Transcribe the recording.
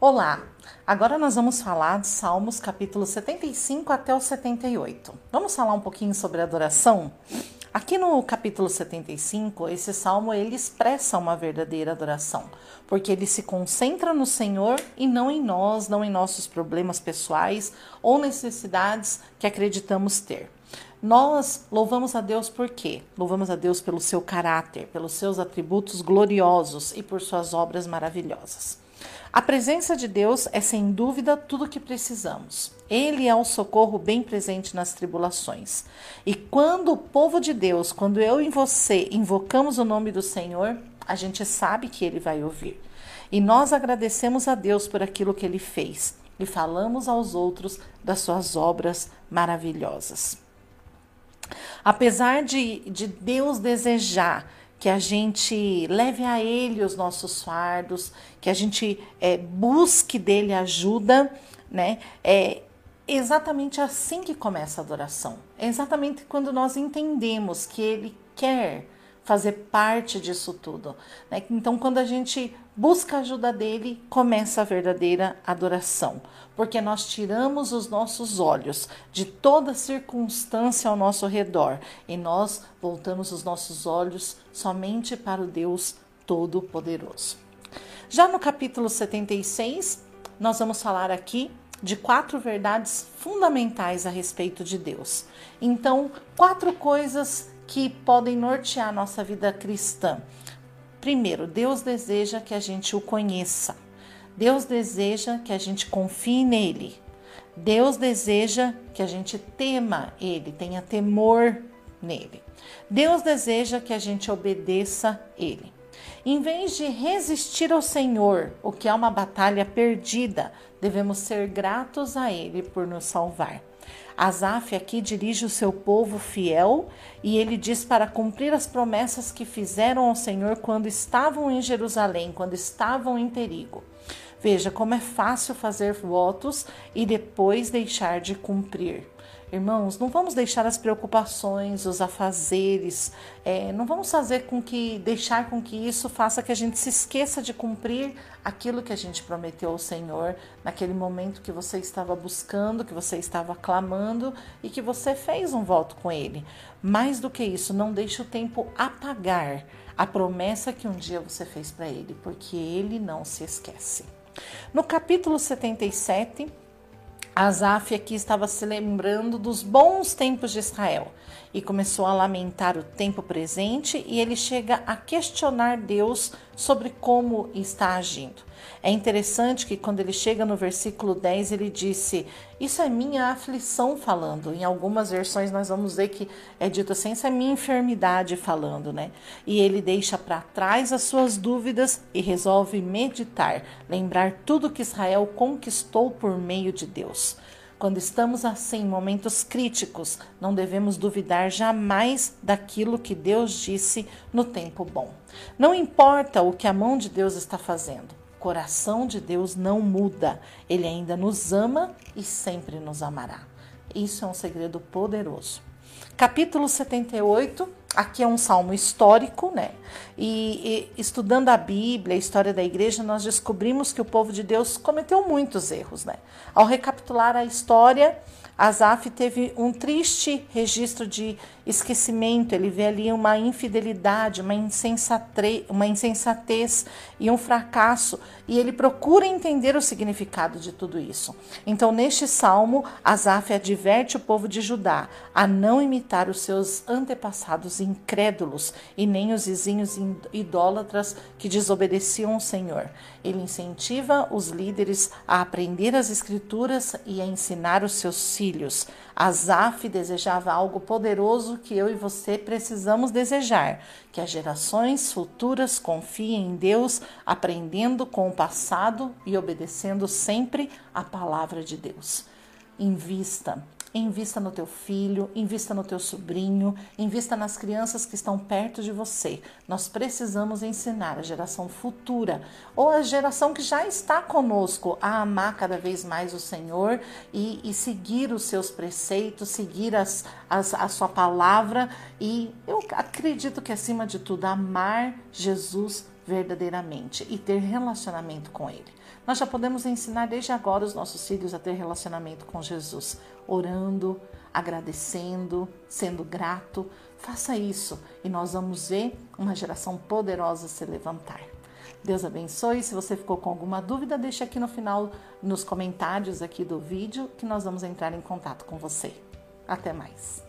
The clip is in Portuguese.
Olá! Agora nós vamos falar de Salmos capítulo 75 até o 78. Vamos falar um pouquinho sobre adoração? Aqui no capítulo 75, esse salmo ele expressa uma verdadeira adoração, porque ele se concentra no Senhor e não em nós, não em nossos problemas pessoais ou necessidades que acreditamos ter. Nós louvamos a Deus por quê? Louvamos a Deus pelo seu caráter, pelos seus atributos gloriosos e por suas obras maravilhosas. A presença de Deus é sem dúvida tudo o que precisamos. Ele é o socorro bem presente nas tribulações. E quando o povo de Deus, quando eu e você invocamos o nome do Senhor, a gente sabe que ele vai ouvir. E nós agradecemos a Deus por aquilo que ele fez e falamos aos outros das suas obras maravilhosas. Apesar de, de Deus desejar que a gente leve a Ele os nossos fardos, que a gente é, busque dele ajuda, né? É exatamente assim que começa a adoração. É exatamente quando nós entendemos que Ele quer fazer parte disso tudo. Né? Então, quando a gente busca a ajuda dele, começa a verdadeira adoração, porque nós tiramos os nossos olhos de toda circunstância ao nosso redor e nós voltamos os nossos olhos somente para o Deus Todo-Poderoso. Já no capítulo 76, nós vamos falar aqui de quatro verdades fundamentais a respeito de Deus. Então, quatro coisas que podem nortear a nossa vida cristã. Primeiro, Deus deseja que a gente o conheça. Deus deseja que a gente confie nele. Deus deseja que a gente tema ele, tenha temor nele. Deus deseja que a gente obedeça ele. Em vez de resistir ao Senhor, o que é uma batalha perdida, devemos ser gratos a ele por nos salvar. Asaf aqui dirige o seu povo fiel e ele diz para cumprir as promessas que fizeram ao Senhor quando estavam em Jerusalém, quando estavam em perigo. Veja como é fácil fazer votos e depois deixar de cumprir. Irmãos, não vamos deixar as preocupações, os afazeres, é, não vamos fazer com que deixar com que isso faça que a gente se esqueça de cumprir aquilo que a gente prometeu ao Senhor naquele momento que você estava buscando, que você estava clamando e que você fez um voto com Ele. Mais do que isso, não deixe o tempo apagar a promessa que um dia você fez para Ele, porque Ele não se esquece. No capítulo 77, Asaf aqui estava se lembrando dos bons tempos de Israel e começou a lamentar o tempo presente e ele chega a questionar Deus sobre como está agindo. É interessante que quando ele chega no versículo 10, ele disse: Isso é minha aflição falando. Em algumas versões nós vamos ver que é dito assim: Isso é minha enfermidade falando, né? E ele deixa para trás as suas dúvidas e resolve meditar, lembrar tudo que Israel conquistou por meio de Deus. Quando estamos assim, em momentos críticos, não devemos duvidar jamais daquilo que Deus disse no tempo bom. Não importa o que a mão de Deus está fazendo, coração de Deus não muda. Ele ainda nos ama e sempre nos amará. Isso é um segredo poderoso. Capítulo 78, aqui é um salmo histórico, né? E, e, estudando a Bíblia, a história da igreja, nós descobrimos que o povo de Deus cometeu muitos erros, né? Ao recapitular a história, Asaf teve um triste registro de esquecimento, ele vê ali uma infidelidade, uma, insensate, uma insensatez e um fracasso, e ele procura entender o significado de tudo isso. Então, neste salmo, Asaf adverte o povo de Judá a não imitar os seus antepassados incrédulos e nem os vizinhos idólatras que desobedeciam ao Senhor. Ele incentiva os líderes a aprender as Escrituras e a ensinar os seus filhos. Asaf desejava algo poderoso que eu e você precisamos desejar: que as gerações futuras confiem em Deus, aprendendo com o passado e obedecendo sempre a palavra de Deus. Invista Invista no teu filho, invista no teu sobrinho, invista nas crianças que estão perto de você. Nós precisamos ensinar a geração futura ou a geração que já está conosco a amar cada vez mais o Senhor e, e seguir os seus preceitos, seguir as, as, a sua palavra e eu acredito que acima de tudo amar Jesus verdadeiramente e ter relacionamento com Ele. Nós já podemos ensinar desde agora os nossos filhos a ter relacionamento com Jesus, orando, agradecendo, sendo grato. Faça isso e nós vamos ver uma geração poderosa se levantar. Deus abençoe. Se você ficou com alguma dúvida, deixe aqui no final, nos comentários aqui do vídeo, que nós vamos entrar em contato com você. Até mais.